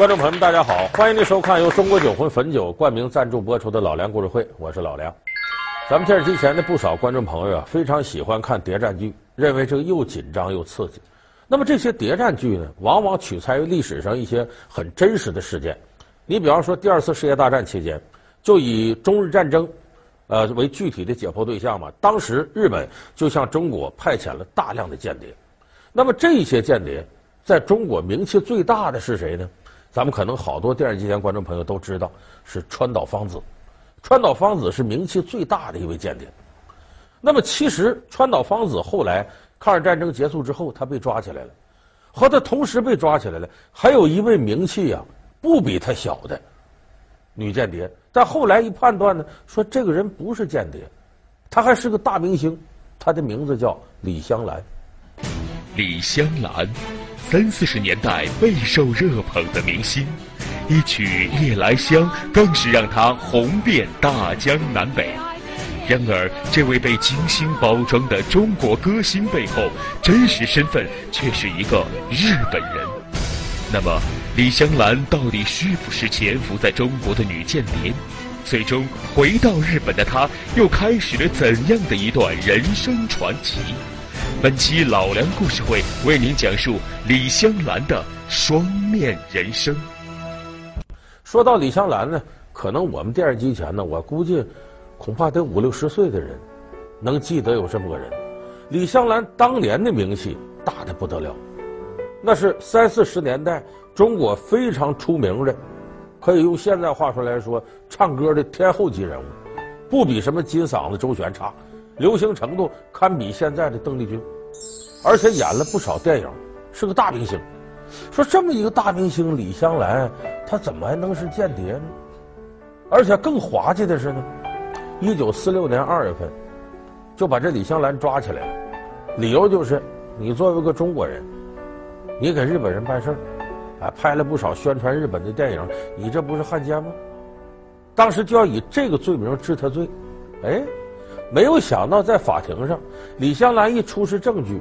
观众朋友们，大家好，欢迎您收看由中国酒魂汾酒冠名赞助播出的《老梁故事会》，我是老梁。咱们电视机前的不少观众朋友啊，非常喜欢看谍战剧，认为这个又紧张又刺激。那么这些谍战剧呢，往往取材于历史上一些很真实的事件。你比方说，第二次世界大战期间，就以中日战争，呃为具体的解剖对象嘛。当时日本就向中国派遣了大量的间谍。那么这些间谍，在中国名气最大的是谁呢？咱们可能好多电视机前观众朋友都知道，是川岛芳子。川岛芳子是名气最大的一位间谍。那么，其实川岛芳子后来抗日战争结束之后，他被抓起来了。和他同时被抓起来了，还有一位名气呀不比他小的女间谍。但后来一判断呢，说这个人不是间谍，他还是个大明星。他的名字叫李香兰。李香兰。三四十年代备受热捧的明星，一曲《夜来香》更是让她红遍大江南北。然而，这位被精心包装的中国歌星背后，真实身份却是一个日本人。那么，李香兰到底是不是潜伏在中国的女间谍？最终回到日本的她，又开始了怎样的一段人生传奇？本期老梁故事会为您讲述李香兰的双面人生。说到李香兰呢，可能我们电视机前呢，我估计恐怕得五六十岁的人能记得有这么个人。李香兰当年的名气大得不得了，那是三四十年代中国非常出名的，可以用现在话说来说，唱歌的天后级人物，不比什么金嗓子周璇差。流行程度堪比现在的邓丽君，而且演了不少电影，是个大明星。说这么一个大明星李香兰，她怎么还能是间谍呢？而且更滑稽的是呢，一九四六年二月份就把这李香兰抓起来了，理由就是你作为一个中国人，你给日本人办事儿，啊，拍了不少宣传日本的电影，你这不是汉奸吗？当时就要以这个罪名治他罪，哎。没有想到，在法庭上，李香兰一出示证据，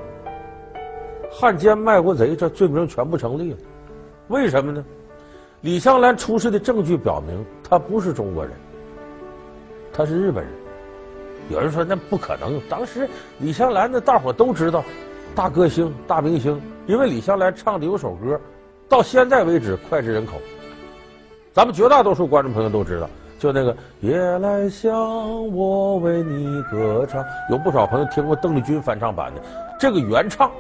汉奸卖国贼这罪名全部成立了。为什么呢？李香兰出示的证据表明，他不是中国人，他是日本人。有人说那不可能，当时李香兰那大伙都知道，大歌星、大明星，因为李香兰唱的有首歌，到现在为止脍炙人口。咱们绝大多数观众朋友都知道。就那个夜来香，我为你歌唱，有不少朋友听过邓丽君翻唱版的，这个原唱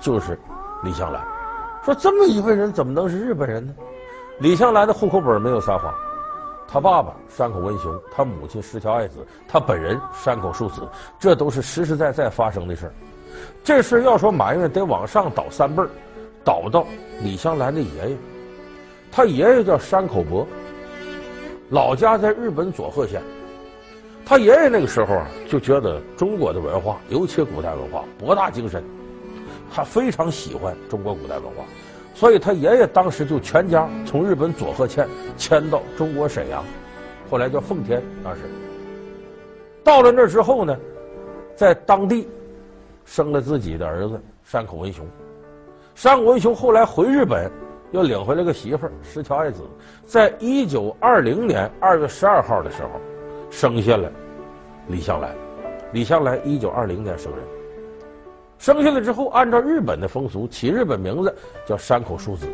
就是李香兰。说这么一位人怎么能是日本人呢？李香兰的户口本没有撒谎，他爸爸山口文雄，他母亲石桥爱子，他本人山口淑子，这都是实实在在发生的事儿。这事要说埋怨，得往上倒三辈儿，倒到李香兰的爷爷，他爷爷叫山口博。老家在日本佐贺县，他爷爷那个时候啊，就觉得中国的文化，尤其古代文化博大精深，他非常喜欢中国古代文化，所以他爷爷当时就全家从日本佐贺县迁到中国沈阳，后来叫奉天。当时到了那儿之后呢，在当地生了自己的儿子山口文雄，山口文雄后来回日本。又领回来个媳妇儿石桥爱子，在一九二零年二月十二号的时候，生下了李香兰。李香兰一九二零年生人，生下来之后，按照日本的风俗，起日本名字叫山口淑子。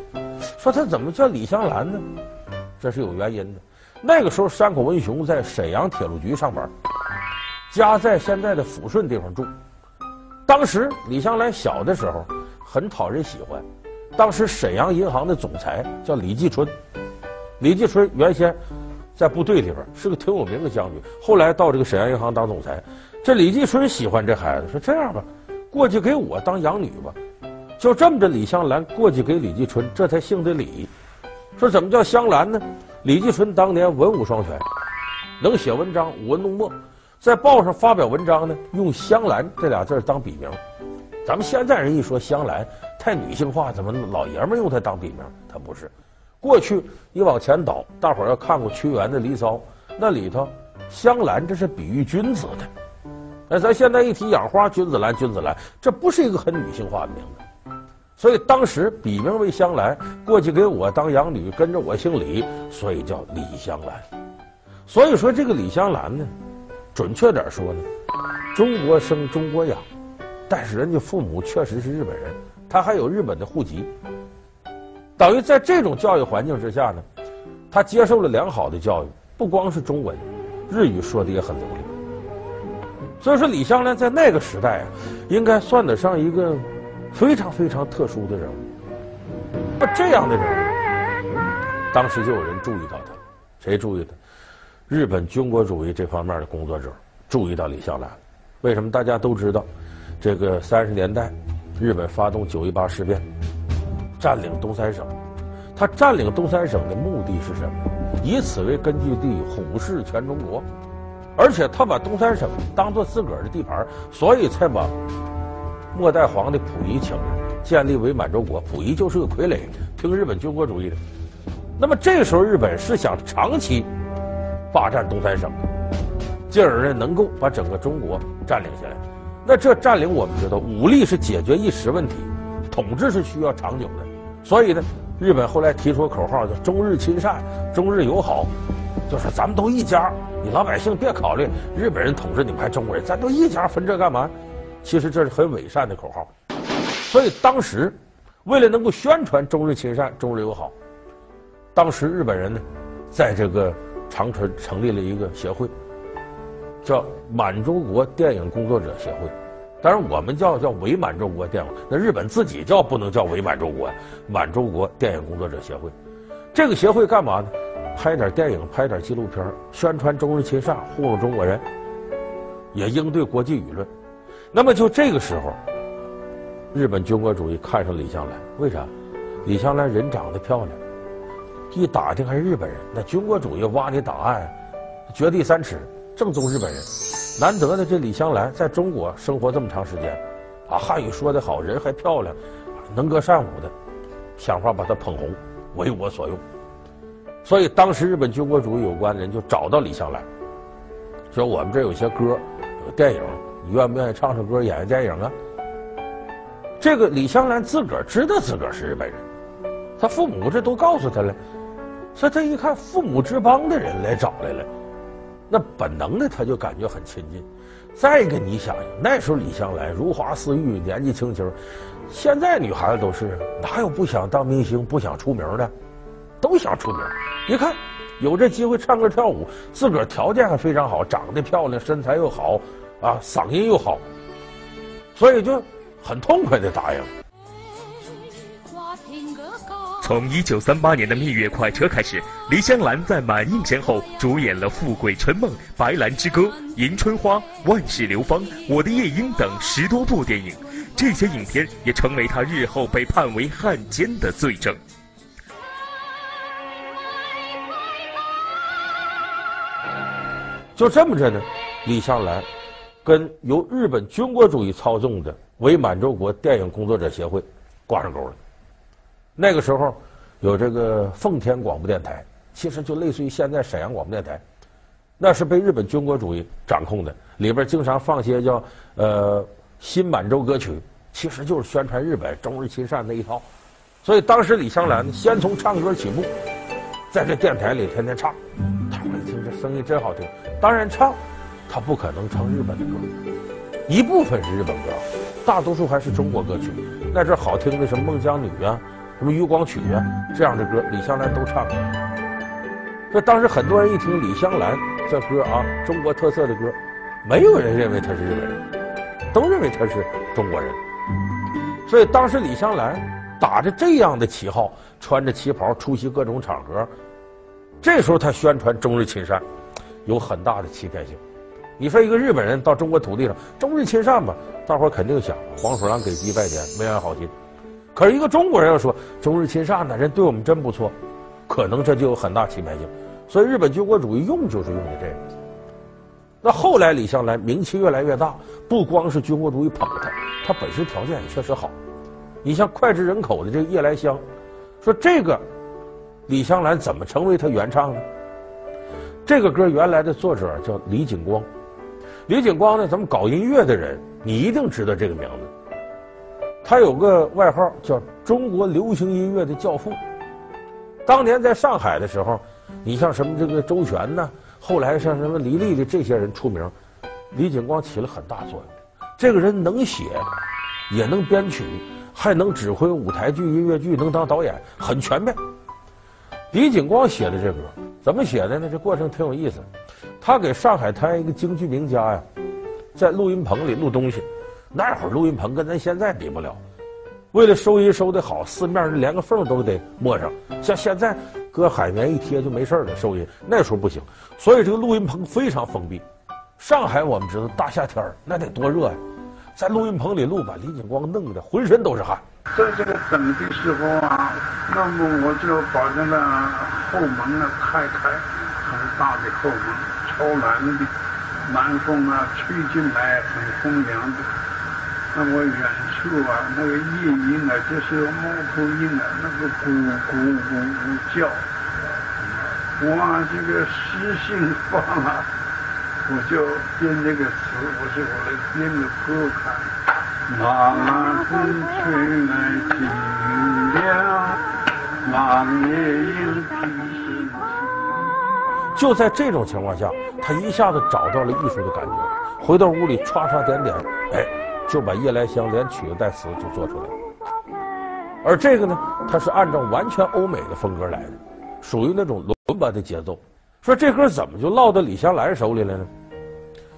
说他怎么叫李香兰呢？这是有原因的。那个时候，山口文雄在沈阳铁路局上班，家在现在的抚顺地方住。当时李香兰小的时候很讨人喜欢。当时沈阳银行的总裁叫李继春，李继春原先在部队里边是个挺有名的将军，后来到这个沈阳银行当总裁。这李继春喜欢这孩子，说这样吧，过去给我当养女吧。就这么着，李香兰过去给李继春，这才姓的李。说怎么叫香兰呢？李继春当年文武双全，能写文章，舞文弄墨，在报上发表文章呢，用香兰这俩字当笔名。咱们现在人一说香兰。太女性化，怎么老爷们用它当笔名？它不是。过去你往前倒，大伙儿要看过屈原的《离骚》，那里头香兰这是比喻君子的。哎，咱现在一提养花，君子兰，君子兰，这不是一个很女性化的名字。所以当时笔名为香兰，过去给我当养女，跟着我姓李，所以叫李香兰。所以说这个李香兰呢，准确点说呢，中国生中国养，但是人家父母确实是日本人，他还有日本的户籍，等于在这种教育环境之下呢，他接受了良好的教育，不光是中文，日语说的也很流利。所以说李香兰在那个时代啊，应该算得上一个非常非常特殊的人物。不这样的人物，当时就有人注意到他，谁注意他？日本军国主义这方面的工作者注意到李香兰，为什么？大家都知道，这个三十年代，日本发动九一八事变，占领东三省。他占领东三省的目的是什么？以此为根据地，虎视全中国。而且他把东三省当做自个儿的地盘，所以才把末代皇帝溥仪请来，建立伪满洲国。溥仪就是个傀儡，听日本军国主义的。那么这时候，日本是想长期。霸占东三省，进而呢能够把整个中国占领下来。那这占领我们知道，武力是解决一时问题，统治是需要长久的。所以呢，日本后来提出口号叫“中日亲善，中日友好”，就是咱们都一家，你老百姓别考虑日本人统治你们还中国人，咱都一家，分这干嘛？其实这是很伪善的口号。所以当时为了能够宣传中日亲善、中日友好，当时日本人呢，在这个。长春成立了一个协会，叫满洲国电影工作者协会，当然我们叫叫伪满洲国电影，那日本自己叫不能叫伪满洲国，满洲国电影工作者协会。这个协会干嘛呢？拍点电影，拍点纪录片，宣传中日亲善，糊弄中国人，也应对国际舆论。那么就这个时候，日本军国主义看上李香兰，为啥？李香兰人长得漂亮。一打听还是日本人，那军国主义挖你档案，掘地三尺，正宗日本人。难得的这李香兰在中国生活这么长时间，啊，汉语说得好，人还漂亮，能歌善舞的，想法把她捧红，为我所用。所以当时日本军国主义有关的人就找到李香兰，说我们这有些歌，有电影，你愿不愿意唱首歌，演个电影啊？这个李香兰自个儿知道自个儿是日本人，他父母这都告诉他了。所以他一看父母之邦的人来找来了，那本能的他就感觉很亲近。再一个，你想想那时候李香兰如花似玉，年纪轻轻，现在女孩子都是哪有不想当明星、不想出名的，都想出名。一看有这机会唱歌跳舞，自个儿条件还非常好，长得漂亮，身材又好，啊，嗓音又好，所以就很痛快的答应。从一九三八年的《蜜月快车》开始，李香兰在满映前后主演了《富贵春梦》《白兰之歌》《迎春花》《万世流芳》《我的夜莺》等十多部电影，这些影片也成为她日后被判为汉奸的罪证。就这么着呢，李香兰跟由日本军国主义操纵的伪满洲国电影工作者协会挂上钩了。那个时候，有这个奉天广播电台，其实就类似于现在沈阳广播电台，那是被日本军国主义掌控的，里边经常放些叫呃新满洲歌曲，其实就是宣传日本中日亲善那一套。所以当时李香兰先从唱歌起步，在这电台里天天唱，他们一听这声音真好听。当然唱，他不可能唱日本的歌，一部分是日本歌，大多数还是中国歌曲。那这好听的什么孟姜女啊。什么《渔光曲》啊，这样的歌，李香兰都唱过。这当时很多人一听李香兰这歌啊，中国特色的歌，没有人认为她是日本人，都认为她是中国人。所以当时李香兰打着这样的旗号，穿着旗袍出席各种场合，这时候他宣传中日亲善，有很大的欺骗性。你说一个日本人到中国土地上中日亲善吧，大伙肯定想黄鼠狼给鸡拜年，没安好心。可是一个中国人要说中日亲善的人对我们真不错，可能这就有很大欺骗性。所以日本军国主义用就是用的这个。那后来李香兰名气越来越大，不光是军国主义捧她，她本身条件也确实好。你像脍炙人口的这个夜来香，说这个李香兰怎么成为她原唱呢？这个歌原来的作者叫李景光，李景光呢，咱们搞音乐的人你一定知道这个名字。他有个外号叫“中国流行音乐的教父”。当年在上海的时候，你像什么这个周璇呐，后来像什么李丽的这些人出名，李景光起了很大作用。这个人能写，也能编曲，还能指挥舞台剧、音乐剧，能当导演，很全面。李景光写的这歌怎么写的呢？这过程挺有意思。他给上海滩一个京剧名家呀，在录音棚里录东西。那会儿录音棚跟咱现在比不了，为了收音收得好，四面连个缝都得抹上。像现在搁海绵一贴就没事了，收音那时候不行，所以这个录音棚非常封闭。上海我们知道大夏天那得多热呀，在录音棚里录，把李景光弄得浑身都是汗。在这个等的时候啊，那么我就把那个后门呢开开，很大的后门，超冷的，南风啊吹进来很风凉的。那么远处啊，那个夜莺啊，就是猫头鹰啊，那个咕咕咕咕叫，哇，这个诗兴发了，我就编这个词，我说我来编个歌看。那风吹来清凉，那夜莺啼声。就在这种情况下，他一下子找到了艺术的感觉，回到屋里刷刷点点，哎。就把《夜来香》连曲子带词就做出来了，而这个呢，它是按照完全欧美的风格来的，属于那种伦巴的节奏。说这歌怎么就落到李香兰手里了呢？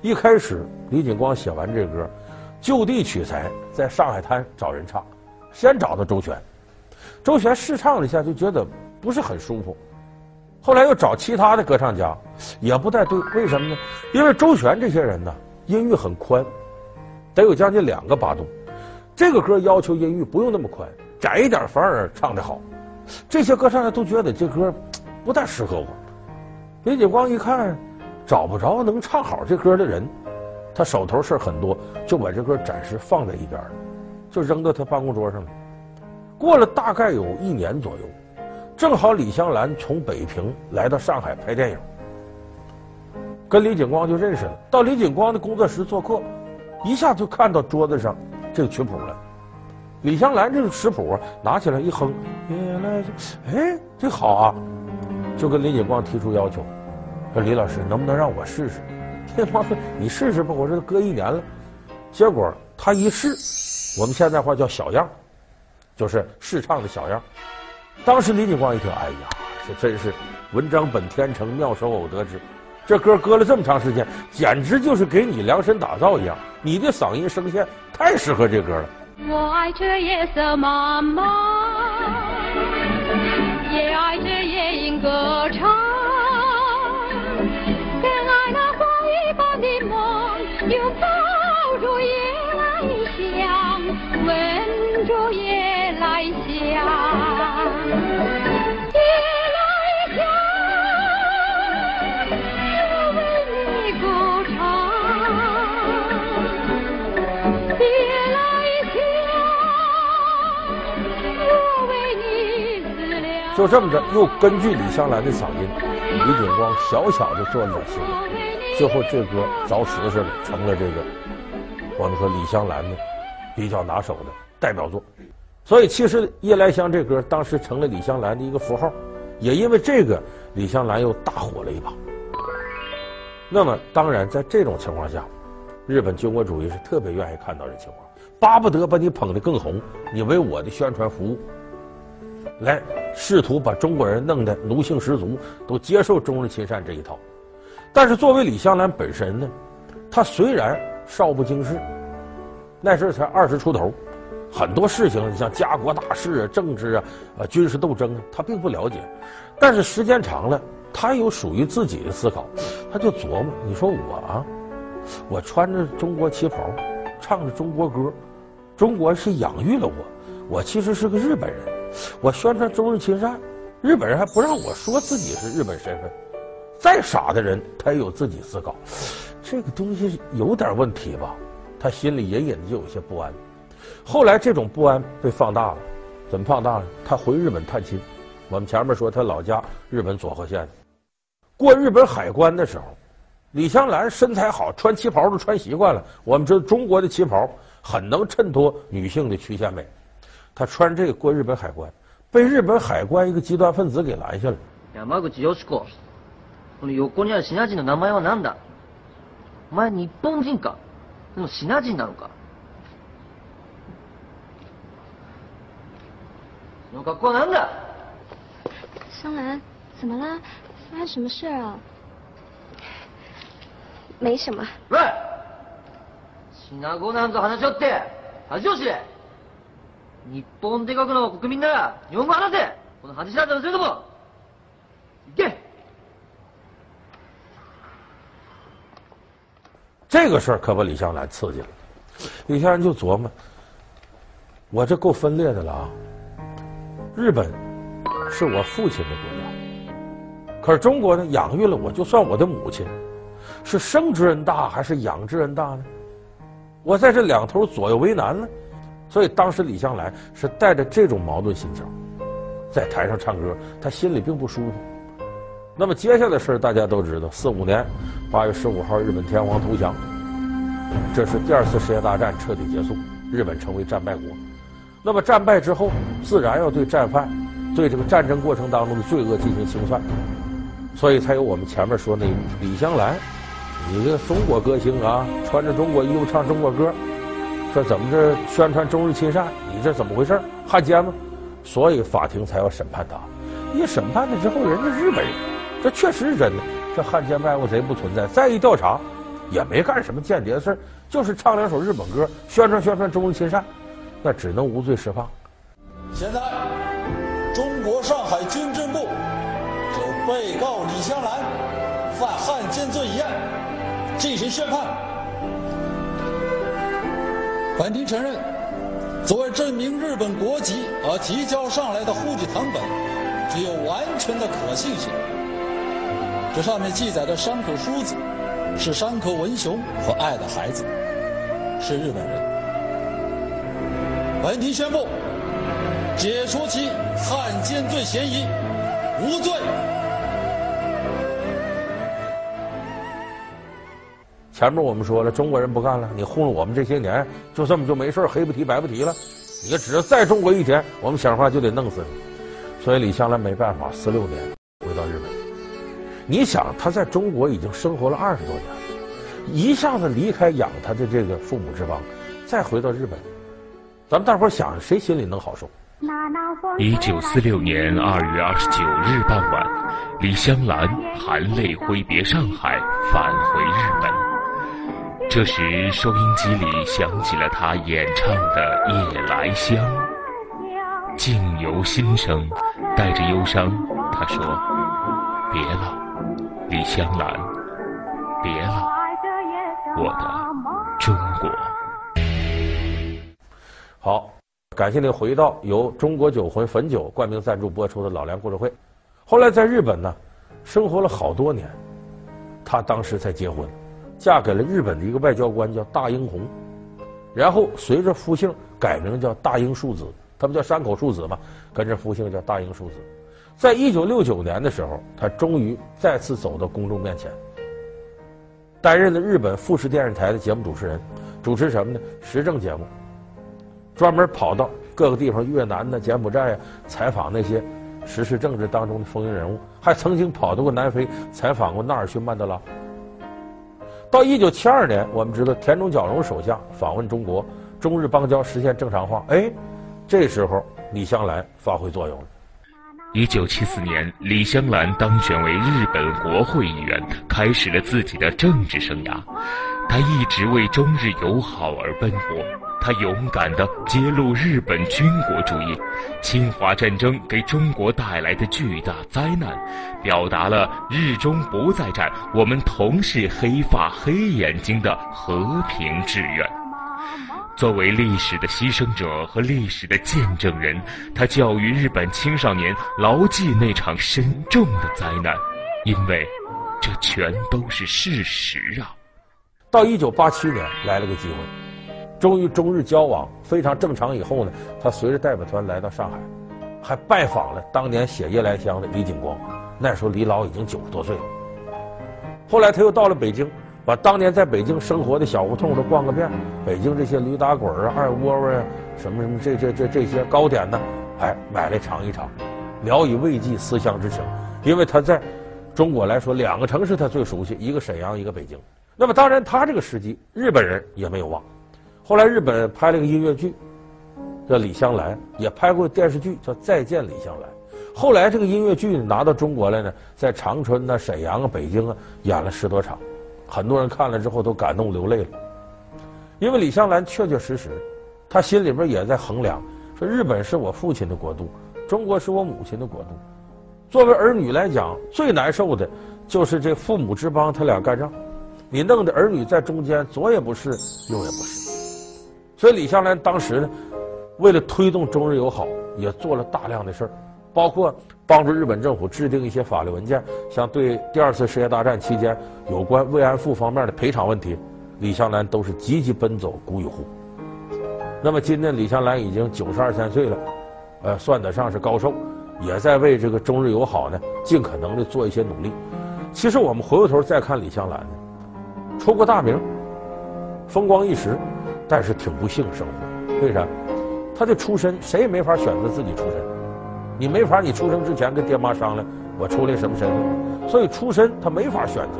一开始李景光写完这歌，就地取材，在上海滩找人唱，先找到周璇，周璇试唱了一下，就觉得不是很舒服，后来又找其他的歌唱家，也不太对。为什么呢？因为周璇这些人呢，音域很宽。得有将近两个八度，这个歌要求音域不用那么宽，窄一点反而唱得好。这些歌唱家都觉得这歌不太适合我。李景光一看，找不着能唱好这歌的人，他手头事很多，就把这歌暂时放在一边了，就扔到他办公桌上了。过了大概有一年左右，正好李香兰从北平来到上海拍电影，跟李景光就认识了，到李景光的工作室做客。一下就看到桌子上这个曲谱了，李香兰这个食谱，拿起来一哼，原来，哎，这好啊，就跟李景光提出要求，说李老师能不能让我试试？李景光说你试试吧，我这都搁一年了。结果他一试，我们现在话叫小样，就是试唱的小样。当时李景光一听，哎呀，这真是文章本天成，妙手偶得之。这歌搁了这么长时间，简直就是给你量身打造一样。你的嗓音声线太适合这歌了。我爱这夜色茫茫，也爱这夜莺歌唱，就这么着，又根据李香兰的嗓音，李景光小小的做了点修改，最后这歌找死似的成了这个我们说李香兰的比较拿手的代表作。所以其实《夜来香》这歌当时成了李香兰的一个符号，也因为这个，李香兰又大火了一把。那么当然，在这种情况下，日本军国主义是特别愿意看到这情况，巴不得把你捧得更红，你为我的宣传服务。来试图把中国人弄得奴性十足，都接受中日亲善这一套。但是作为李香兰本身呢，她虽然少不经事，那时候才二十出头，很多事情像家国大事啊、政治啊、啊军事斗争啊，她并不了解。但是时间长了，她有属于自己的思考，她就琢磨：你说我啊，我穿着中国旗袍，唱着中国歌，中国是养育了我，我其实是个日本人。我宣传中日亲善，日本人还不让我说自己是日本身份。再傻的人，他也有自己思考，这个东西有点问题吧？他心里隐隐的就有些不安。后来这种不安被放大了，怎么放大了？他回日本探亲。我们前面说他老家日本佐贺县，过日本海关的时候，李香兰身材好，穿旗袍都穿习惯了。我们知道中国的旗袍很能衬托女性的曲线美。他穿这个过日本海关，被日本海关一个极端分子给拦下了。山口佳子，この横にあるシナ人の名前は何だ？お前日本人か？でもシナ人なのか？这种格好は何だ？香兰，怎么啦？发生什么事啊？没什么。喂，シナ语なんぞ话しおって耻を知れ。 日本帝国の国民なら日本语话せ。この耻知らずの生徒も。行け。这个事儿可把李香兰刺激了。李香兰就琢磨：我这够分裂的了啊！日本是我父亲的国家，可是中国呢，养育了我，就算我的母亲，是生之恩大还是养之恩大呢？我在这两头左右为难呢。 所以当时李香兰是带着这种矛盾心情，在台上唱歌，她心里并不舒服。那么接下来的事大家都知道，四五年八月十五号，日本天皇投降，这是第二次世界大战彻底结束，日本成为战败国。那么战败之后，自然要对战犯、对这个战争过程当中的罪恶进行清算，所以才有我们前面说那李香兰，你个中国歌星啊，穿着中国衣服唱中国歌。说怎么着宣传中日亲善？你这怎么回事？汉奸吗？所以法庭才要审判他。一审判了之后，人家日本人，这确实是真的。这汉奸卖国贼不存在。再一调查，也没干什么间谍的事儿就是唱两首日本歌，宣传宣传中日亲善，那只能无罪释放。现在，中国上海军政部就被告李香兰犯汉奸罪一案进行宣判。本庭承认，作为证明日本国籍而提交上来的户籍謄本，具有完全的可信性。这上面记载的山口淑子，是山口文雄和爱的孩子，是日本人。本庭宣布，解除其汉奸罪嫌疑，无罪。前面我们说了，中国人不干了，你糊弄我们这些年，就这么就没事黑不提白不提了。你只要再中国一天，我们想法就得弄死你。所以李香兰没办法，四六年回到日本。你想，他在中国已经生活了二十多年，一下子离开养他的这个父母之邦，再回到日本，咱们大伙想，谁心里能好受？一九四六年二月二十九日傍晚，李香兰含泪挥别上海，返回日本。这时，收音机里响起了他演唱的《夜来香》，静由心生，带着忧伤，他说：“别了，李香兰，别了，我的中国。”好，感谢您回到由中国酒魂汾酒冠名赞助播出的《老梁故事会》。后来在日本呢，生活了好多年，他当时才结婚。嫁给了日本的一个外交官，叫大英弘，然后随着夫姓改名叫大英庶子，他们叫山口庶子嘛，跟着夫姓叫大英庶子。在一九六九年的时候，他终于再次走到公众面前，担任了日本富士电视台的节目主持人，主持什么呢？时政节目，专门跑到各个地方，越南的柬埔寨呀，采访那些时事政治当中的风云人物，还曾经跑到过南非，采访过纳尔逊曼德拉。到一九七二年，我们知道田中角荣首相访问中国，中日邦交实现正常化。哎，这时候李香兰发挥作用了。一九七四年，李香兰当选为日本国会议员，开始了自己的政治生涯。他一直为中日友好而奔波。他勇敢地揭露日本军国主义、侵华战争给中国带来的巨大灾难，表达了日中不再战，我们同是黑发黑眼睛的和平志愿。作为历史的牺牲者和历史的见证人，他教育日本青少年牢记那场深重的灾难，因为这全都是事实啊。到一九八七年来了个机会。终于中日交往非常正常以后呢，他随着代表团来到上海，还拜访了当年写《夜来香》的李景光。那时候李老已经九十多岁了。后来他又到了北京，把当年在北京生活的小胡同都逛个遍，北京这些驴打滚啊、二窝窝啊，什么什么这这这这些糕点呢，哎，买来尝一尝，聊以慰藉思乡之情。因为他在中国来说，两个城市他最熟悉，一个沈阳，一个北京。那么当然，他这个时机，日本人也没有忘。后来日本拍了个音乐剧，叫《李香兰》，也拍过电视剧叫《再见李香兰》。后来这个音乐剧拿到中国来呢，在长春呐、沈阳啊、北京啊演了十多场。很多人看了之后都感动流泪了，因为李香兰确确实实，他心里边也在衡量，说日本是我父亲的国度，中国是我母亲的国度。作为儿女来讲，最难受的就是这父母之邦他俩干仗，你弄得儿女在中间左也不是，右也不是。所以李香兰当时呢，为了推动中日友好，也做了大量的事儿。包括帮助日本政府制定一些法律文件，像对第二次世界大战期间有关慰安妇方面的赔偿问题，李香兰都是积极奔走，鼓与呼。那么今天李香兰已经九十二三岁了，呃，算得上是高寿，也在为这个中日友好呢，尽可能的做一些努力。其实我们回过头再看李香兰呢，出过大名，风光一时，但是挺不幸生活。为啥？他的出身谁也没法选择自己出身。你没法，你出生之前跟爹妈商量，我出来什么身份？所以出身他没法选择。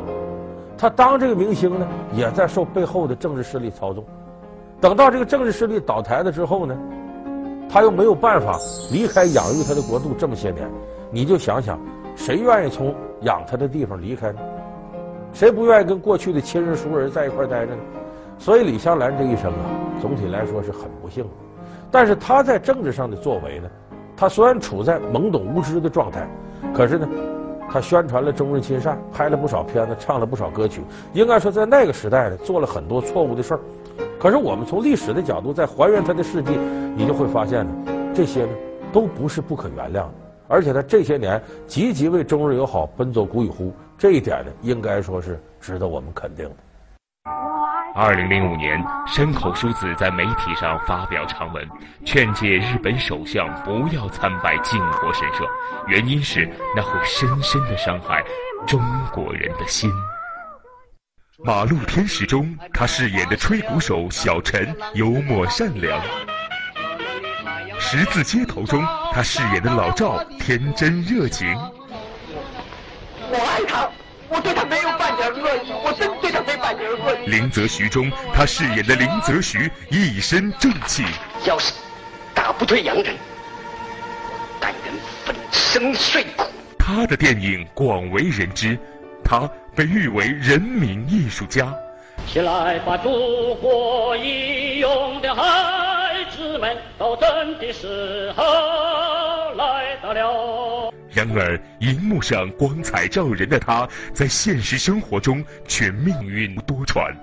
他当这个明星呢，也在受背后的政治势力操纵。等到这个政治势力倒台了之后呢，他又没有办法离开养育他的国度这么些年。你就想想，谁愿意从养他的地方离开呢？谁不愿意跟过去的亲人熟人在一块待着呢？所以李香兰这一生啊，总体来说是很不幸的。但是他在政治上的作为呢？他虽然处在懵懂无知的状态，可是呢，他宣传了中日亲善，拍了不少片子，唱了不少歌曲。应该说，在那个时代呢，做了很多错误的事儿。可是我们从历史的角度再还原他的事迹，你就会发现呢，这些呢都不是不可原谅的。而且他这些年积极为中日友好奔走鼓与呼，这一点呢，应该说是值得我们肯定的。二零零五年，山口淑子在媒体上发表长文，劝诫日本首相不要参拜靖国神社，原因是那会深深的伤害中国人的心。《马路天使》中，他饰演的吹鼓手小陈幽默善良；《十字街头》中，他饰演的老赵天真热情。我爱他。我对他没有半点恶意，我真对他没半点恶意。林则徐中，他饰演的林则徐一身正气。要是打不退洋人，但愿粉身碎骨。他的电影广为人知，他被誉为人民艺术家。起来吧，祖国义勇的孩子们，斗争的时候来到了。然而，荧幕上光彩照人的他，在现实生活中却命运多舛。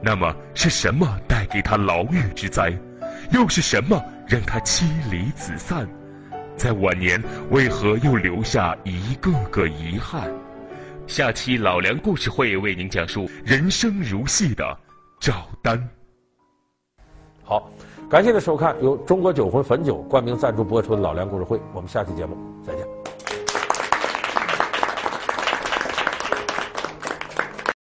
那么，是什么带给他牢狱之灾？又是什么让他妻离子散？在晚年，为何又留下一个个遗憾？下期老梁故事会为您讲述人生如戏的赵丹。好，感谢您收看，由中国酒魂汾酒冠名赞助播出的老梁故事会，我们下期节目再见。